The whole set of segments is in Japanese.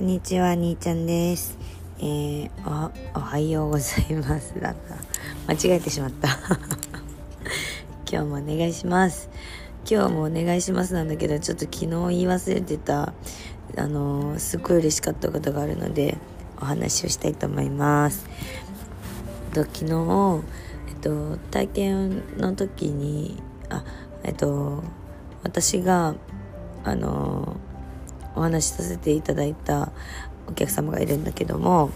こんにちは、兄ちゃんです。えー、お、おはようございます。だった。間違えてしまった。今日もお願いします。今日もお願いしますなんだけど、ちょっと昨日言い忘れてた、あのーすっごい嬉しかったことがあるので、お話をしたいと思います。えっと昨日、えっと、体験の時に、あ、えっと、私が、あのーお話しさせていただいたお客様がいるんだけども、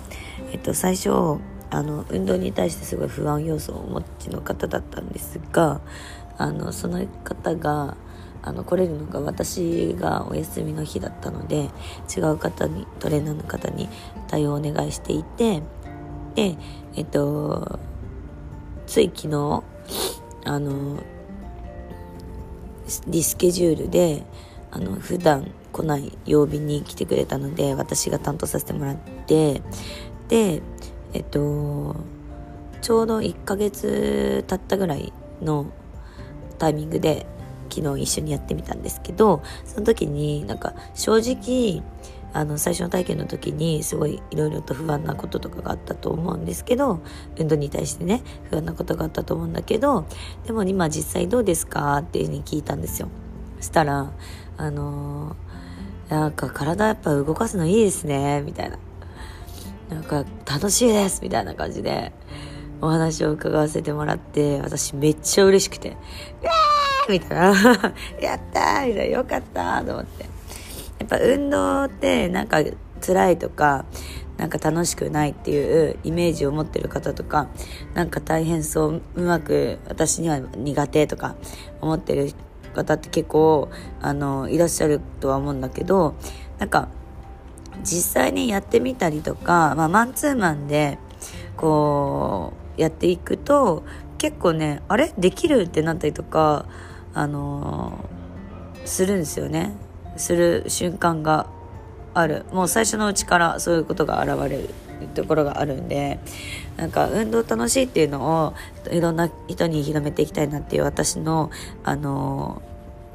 えっと、最初あの運動に対してすごい不安要素をお持ちの方だったんですがあのその方があの来れるのが私がお休みの日だったので違う方にトレーナーの方に対応をお願いしていてでえっとつい昨日あのリスケジュールであの普段来ない曜日に来てくれたので私が担当させてもらってでえっとちょうど1ヶ月経ったぐらいのタイミングで昨日一緒にやってみたんですけどその時になんか正直あの最初の体験の時にすごいいろいろと不安なこととかがあったと思うんですけど運動に対してね不安なことがあったと思うんだけどでも今実際どうですかっていうふうに聞いたんですよ。したらあのーなんか体やっぱ動かすのいいですねみたいななんか楽しいですみたいな感じでお話を伺わせてもらって私めっちゃ嬉しくて「うわー!」みたいな「やったー!」みたいな「よかった!」と思ってやっぱ運動ってなんか辛いとかなんか楽しくないっていうイメージを持ってる方とかなんか大変そううまく私には苦手とか思ってる方って結構あのいらっしゃるとは思うんだけどなんか実際にやってみたりとか、まあ、マンツーマンでこうやっていくと結構ねあれ？できるってなったりとかあのするんですよね。する瞬間がある。もう最初のうちからそういうことが現れる。ところがあるんでなんか運動楽しいっていうのをいろんな人に広めていきたいなっていう私のあの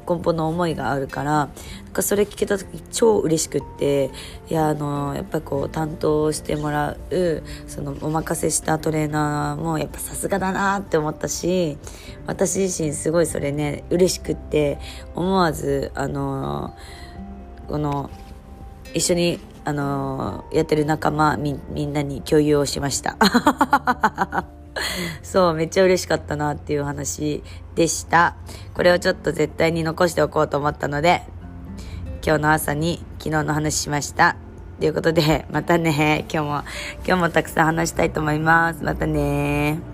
根本の思いがあるからなんかそれ聞けた時超嬉しくっていやあのやっぱこう担当してもらうそのお任せしたトレーナーもやっぱさすがだなって思ったし私自身すごいそれね嬉しくって思わずあのこの一緒にあのやってる仲間みみんなに共有をしました。そうめっちゃ嬉しかったなっていう話でした。これをちょっと絶対に残しておこうと思ったので今日の朝に昨日の話しました。ということでまたね。今日も今日もたくさん話したいと思います。またね